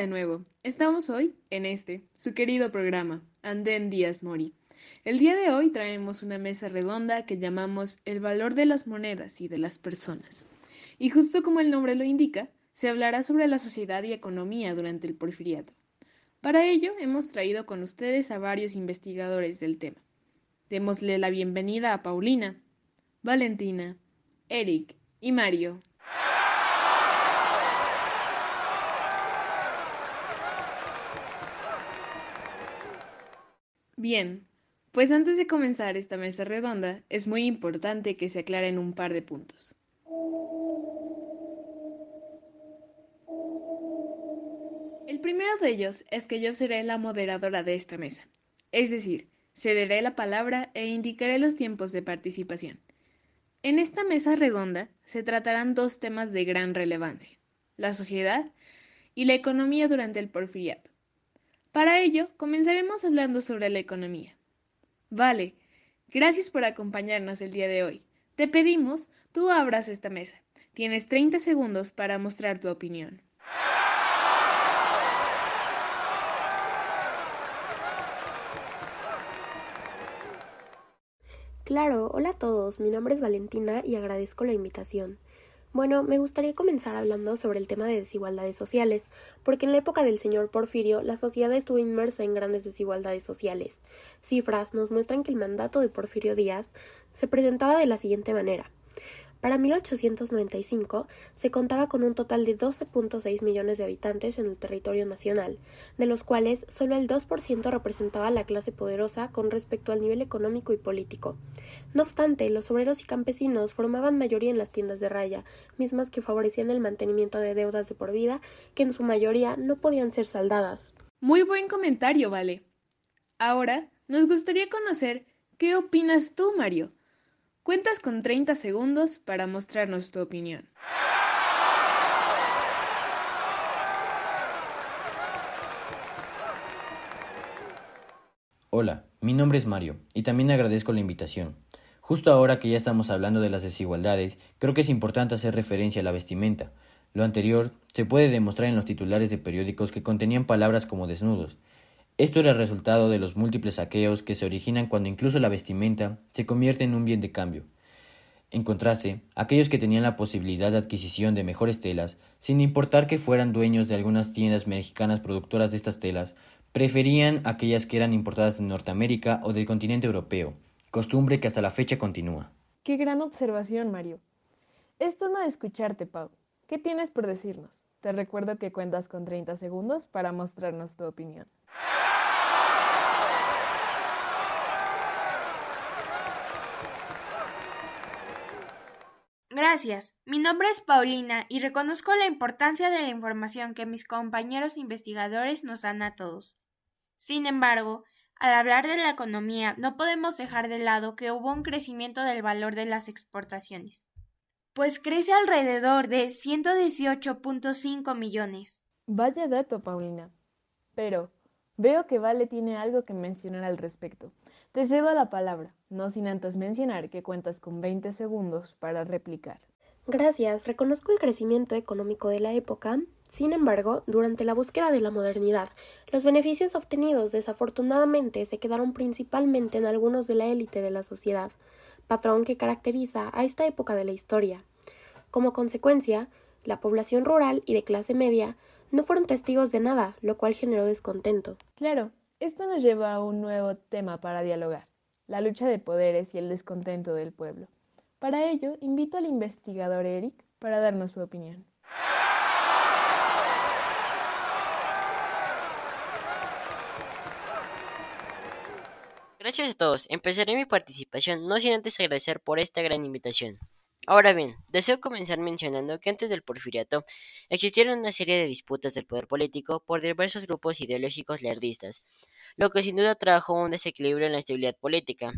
de nuevo. Estamos hoy en este, su querido programa, Andén Díaz Mori. El día de hoy traemos una mesa redonda que llamamos El valor de las monedas y de las personas. Y justo como el nombre lo indica, se hablará sobre la sociedad y economía durante el porfiriato. Para ello hemos traído con ustedes a varios investigadores del tema. Démosle la bienvenida a Paulina, Valentina, Eric y Mario. Bien, pues antes de comenzar esta mesa redonda, es muy importante que se aclaren un par de puntos. El primero de ellos es que yo seré la moderadora de esta mesa, es decir, cederé la palabra e indicaré los tiempos de participación. En esta mesa redonda se tratarán dos temas de gran relevancia, la sociedad y la economía durante el porfiriato. Para ello, comenzaremos hablando sobre la economía. Vale, gracias por acompañarnos el día de hoy. Te pedimos, tú abras esta mesa. Tienes 30 segundos para mostrar tu opinión. Claro, hola a todos, mi nombre es Valentina y agradezco la invitación. Bueno, me gustaría comenzar hablando sobre el tema de desigualdades sociales, porque en la época del señor Porfirio la sociedad estuvo inmersa en grandes desigualdades sociales. Cifras nos muestran que el mandato de Porfirio Díaz se presentaba de la siguiente manera. Para 1895 se contaba con un total de 12.6 millones de habitantes en el territorio nacional, de los cuales solo el 2% representaba la clase poderosa con respecto al nivel económico y político. No obstante, los obreros y campesinos formaban mayoría en las tiendas de raya, mismas que favorecían el mantenimiento de deudas de por vida que en su mayoría no podían ser saldadas. Muy buen comentario, Vale. Ahora, nos gustaría conocer qué opinas tú, Mario. Cuentas con 30 segundos para mostrarnos tu opinión. Hola, mi nombre es Mario y también agradezco la invitación. Justo ahora que ya estamos hablando de las desigualdades, creo que es importante hacer referencia a la vestimenta. Lo anterior se puede demostrar en los titulares de periódicos que contenían palabras como desnudos, esto era el resultado de los múltiples saqueos que se originan cuando incluso la vestimenta se convierte en un bien de cambio. En contraste, aquellos que tenían la posibilidad de adquisición de mejores telas, sin importar que fueran dueños de algunas tiendas mexicanas productoras de estas telas, preferían aquellas que eran importadas de Norteamérica o del continente europeo, costumbre que hasta la fecha continúa. Qué gran observación, Mario. Es turno de escucharte, Pau. ¿Qué tienes por decirnos? Te recuerdo que cuentas con 30 segundos para mostrarnos tu opinión. Gracias. Mi nombre es Paulina y reconozco la importancia de la información que mis compañeros investigadores nos dan a todos. Sin embargo, al hablar de la economía, no podemos dejar de lado que hubo un crecimiento del valor de las exportaciones, pues crece alrededor de 118.5 millones. Vaya dato, Paulina. Pero veo que Vale tiene algo que mencionar al respecto. Te cedo la palabra, no sin antes mencionar que cuentas con 20 segundos para replicar. Gracias, reconozco el crecimiento económico de la época. Sin embargo, durante la búsqueda de la modernidad, los beneficios obtenidos desafortunadamente se quedaron principalmente en algunos de la élite de la sociedad, patrón que caracteriza a esta época de la historia. Como consecuencia, la población rural y de clase media no fueron testigos de nada, lo cual generó descontento. Claro, esto nos lleva a un nuevo tema para dialogar, la lucha de poderes y el descontento del pueblo. Para ello, invito al investigador Eric para darnos su opinión. Gracias a todos. Empezaré mi participación no sin antes agradecer por esta gran invitación. Ahora bien, deseo comenzar mencionando que antes del porfiriato existieron una serie de disputas del poder político por diversos grupos ideológicos leardistas, lo que sin duda trajo un desequilibrio en la estabilidad política.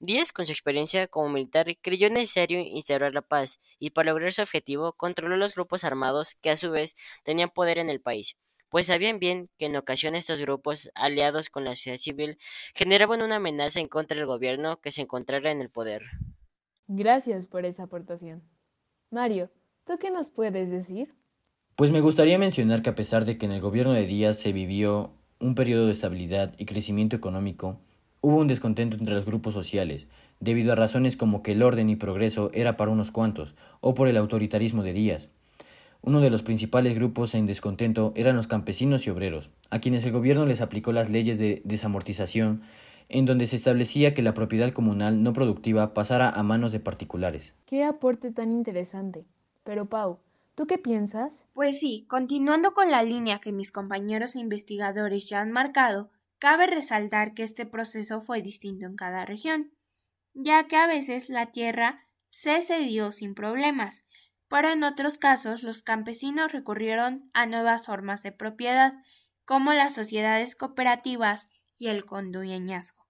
Díaz, con su experiencia como militar, creyó necesario instaurar la paz y para lograr su objetivo controló los grupos armados que a su vez tenían poder en el país, pues sabían bien que en ocasiones estos grupos, aliados con la sociedad civil, generaban una amenaza en contra del gobierno que se encontrara en el poder. Gracias por esa aportación. Mario, ¿tú qué nos puedes decir? Pues me gustaría mencionar que a pesar de que en el gobierno de Díaz se vivió un periodo de estabilidad y crecimiento económico, hubo un descontento entre los grupos sociales, debido a razones como que el orden y progreso era para unos cuantos, o por el autoritarismo de Díaz. Uno de los principales grupos en descontento eran los campesinos y obreros, a quienes el gobierno les aplicó las leyes de desamortización, en donde se establecía que la propiedad comunal no productiva pasara a manos de particulares. Qué aporte tan interesante. Pero Pau, ¿tú qué piensas? Pues sí, continuando con la línea que mis compañeros investigadores ya han marcado, cabe resaltar que este proceso fue distinto en cada región, ya que a veces la tierra se cedió sin problemas, pero en otros casos los campesinos recurrieron a nuevas formas de propiedad, como las sociedades cooperativas y el condueñazgo,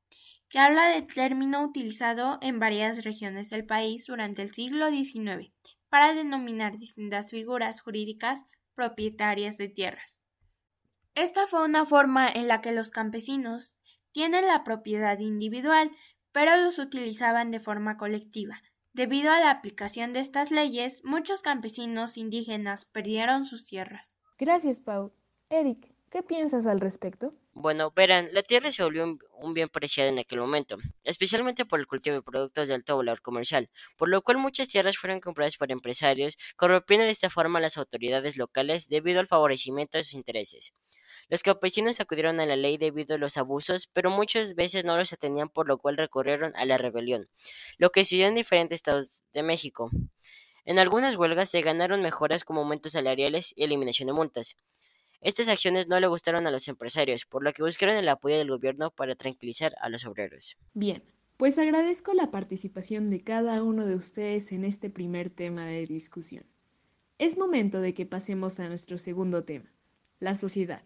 que habla de término utilizado en varias regiones del país durante el siglo XIX para denominar distintas figuras jurídicas propietarias de tierras. Esta fue una forma en la que los campesinos tienen la propiedad individual, pero los utilizaban de forma colectiva, Debido a la aplicación de estas leyes, muchos campesinos indígenas perdieron sus tierras. Gracias, Pau. Eric, ¿qué piensas al respecto? Bueno, verán, la tierra se volvió un, bien preciado en aquel momento, especialmente por el cultivo de productos de alto valor comercial, por lo cual muchas tierras fueron compradas por empresarios, corrompiendo de esta forma a las autoridades locales debido al favorecimiento de sus intereses. Los campesinos acudieron a la ley debido a los abusos, pero muchas veces no los atendían por lo cual recurrieron a la rebelión, lo que sucedió en diferentes estados de México. En algunas huelgas se ganaron mejoras como aumentos salariales y eliminación de multas. Estas acciones no le gustaron a los empresarios, por lo que buscaron el apoyo del gobierno para tranquilizar a los obreros. Bien, pues agradezco la participación de cada uno de ustedes en este primer tema de discusión. Es momento de que pasemos a nuestro segundo tema, la sociedad.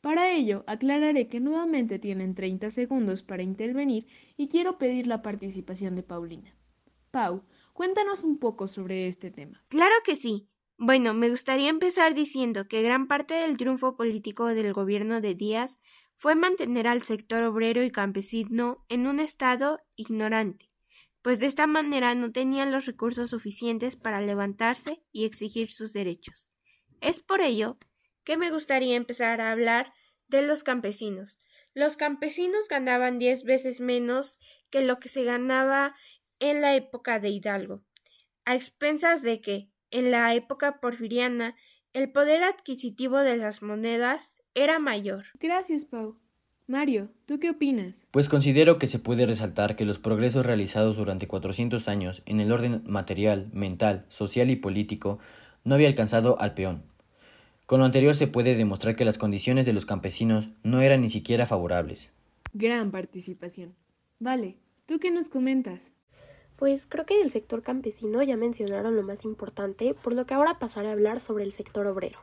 Para ello, aclararé que nuevamente tienen 30 segundos para intervenir y quiero pedir la participación de Paulina. Pau, cuéntanos un poco sobre este tema. Claro que sí. Bueno, me gustaría empezar diciendo que gran parte del triunfo político del gobierno de Díaz fue mantener al sector obrero y campesino en un estado ignorante, pues de esta manera no tenían los recursos suficientes para levantarse y exigir sus derechos. Es por ello que me gustaría empezar a hablar de los campesinos. Los campesinos ganaban diez veces menos que lo que se ganaba en la época de Hidalgo, a expensas de que, en la época porfiriana, el poder adquisitivo de las monedas era mayor. Gracias, Pau. Mario, ¿tú qué opinas? Pues considero que se puede resaltar que los progresos realizados durante 400 años en el orden material, mental, social y político no había alcanzado al peón, con lo anterior se puede demostrar que las condiciones de los campesinos no eran ni siquiera favorables. Gran participación. Vale, ¿tú qué nos comentas? Pues creo que del sector campesino ya mencionaron lo más importante, por lo que ahora pasaré a hablar sobre el sector obrero.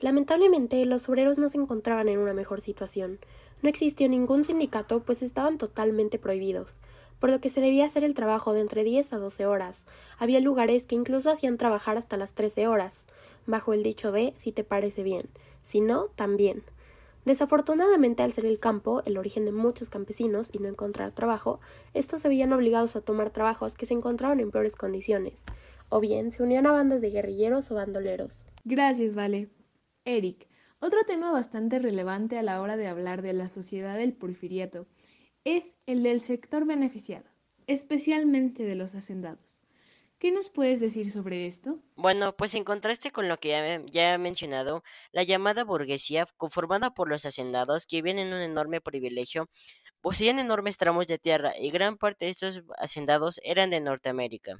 Lamentablemente, los obreros no se encontraban en una mejor situación. No existió ningún sindicato, pues estaban totalmente prohibidos, por lo que se debía hacer el trabajo de entre 10 a 12 horas. Había lugares que incluso hacían trabajar hasta las 13 horas bajo el dicho de si te parece bien, si no, también. Desafortunadamente, al ser el campo el origen de muchos campesinos y no encontrar trabajo, estos se veían obligados a tomar trabajos que se encontraban en peores condiciones, o bien se unían a bandas de guerrilleros o bandoleros. Gracias, Vale. Eric, otro tema bastante relevante a la hora de hablar de la sociedad del porfiriato es el del sector beneficiado, especialmente de los hacendados. ¿Qué nos puedes decir sobre esto? Bueno, pues en contraste con lo que ya, he mencionado, la llamada burguesía, conformada por los hacendados que viven en un enorme privilegio, poseían enormes tramos de tierra y gran parte de estos hacendados eran de Norteamérica.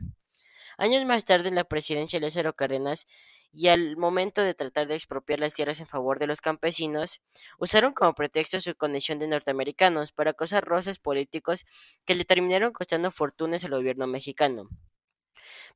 Años más tarde, la presidencia de Lázaro Cárdenas y al momento de tratar de expropiar las tierras en favor de los campesinos, usaron como pretexto su condición de norteamericanos para causar roces políticos que le terminaron costando fortunas al gobierno mexicano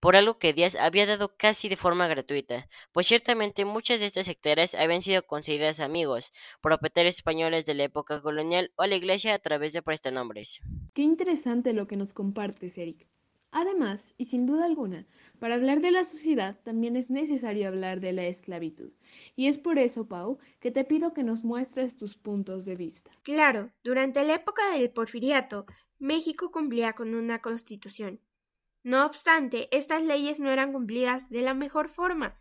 por algo que Díaz había dado casi de forma gratuita, pues ciertamente muchas de estas hectáreas habían sido concedidas a amigos, propietarios españoles de la época colonial o a la iglesia a través de prestanombres. Qué interesante lo que nos compartes, Eric. Además, y sin duda alguna, para hablar de la sociedad también es necesario hablar de la esclavitud. Y es por eso, Pau, que te pido que nos muestres tus puntos de vista. Claro, durante la época del porfiriato, México cumplía con una constitución, no obstante, estas leyes no eran cumplidas de la mejor forma,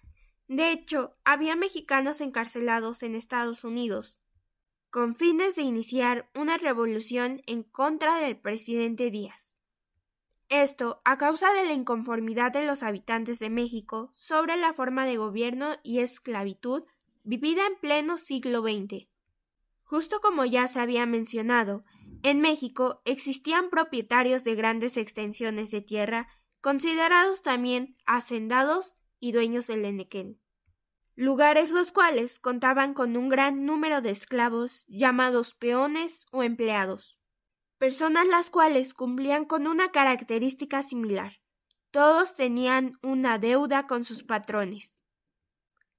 De hecho, había mexicanos encarcelados en Estados Unidos, con fines de iniciar una revolución en contra del presidente Díaz. Esto a causa de la inconformidad de los habitantes de México sobre la forma de gobierno y esclavitud vivida en pleno siglo XX. Justo como ya se había mencionado, en México existían propietarios de grandes extensiones de tierra, considerados también hacendados y dueños del Enequén. Lugares los cuales contaban con un gran número de esclavos llamados peones o empleados personas las cuales cumplían con una característica similar. Todos tenían una deuda con sus patrones.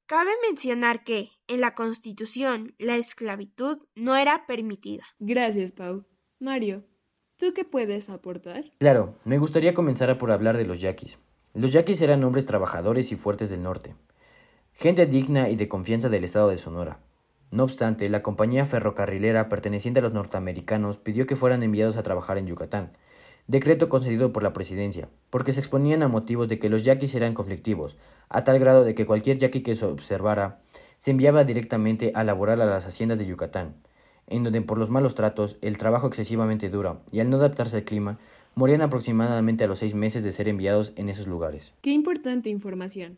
Cabe mencionar que, en la Constitución, la esclavitud no era permitida. Gracias, Pau. Mario, ¿tú qué puedes aportar? Claro, me gustaría comenzar por hablar de los yaquis. Los yaquis eran hombres trabajadores y fuertes del norte, gente digna y de confianza del estado de Sonora. No obstante, la compañía ferrocarrilera perteneciente a los norteamericanos pidió que fueran enviados a trabajar en Yucatán, decreto concedido por la presidencia, porque se exponían a motivos de que los yaquis eran conflictivos, a tal grado de que cualquier yaqui que se observara se enviaba directamente a laborar a las haciendas de Yucatán, en donde por los malos tratos, el trabajo excesivamente duro y al no adaptarse al clima, morían aproximadamente a los seis meses de ser enviados en esos lugares. Qué importante información.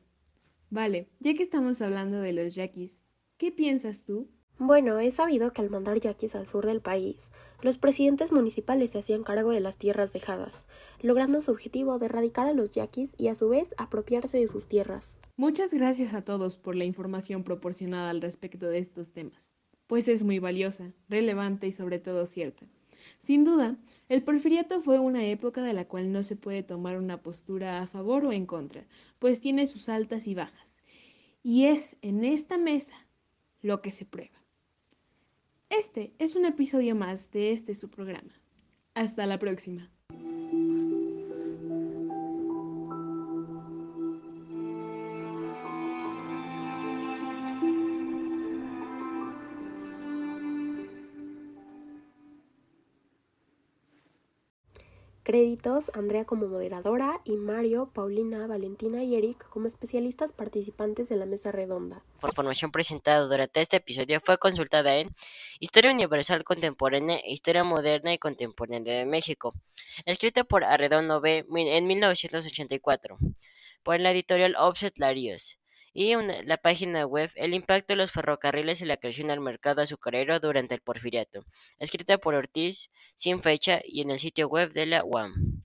Vale, ya que estamos hablando de los yaquis, ¿Qué piensas tú? Bueno, he sabido que al mandar yaquis al sur del país, los presidentes municipales se hacían cargo de las tierras dejadas, logrando su objetivo de erradicar a los yaquis y a su vez apropiarse de sus tierras. Muchas gracias a todos por la información proporcionada al respecto de estos temas, pues es muy valiosa, relevante y sobre todo cierta. Sin duda, el porfiriato fue una época de la cual no se puede tomar una postura a favor o en contra, pues tiene sus altas y bajas. Y es en esta mesa lo que se prueba. Este es un episodio más de este su programa. Hasta la próxima. Créditos, Andrea como moderadora y Mario, Paulina, Valentina y Eric como especialistas participantes de la mesa redonda. La información presentada durante este episodio fue consultada en Historia Universal Contemporánea e Historia Moderna y Contemporánea de México, escrita por Arredondo B. en 1984, por la editorial Offset Larios y la página web El impacto de los ferrocarriles y la creación del mercado azucarero durante el porfiriato, escrita por Ortiz, sin fecha y en el sitio web de la UAM.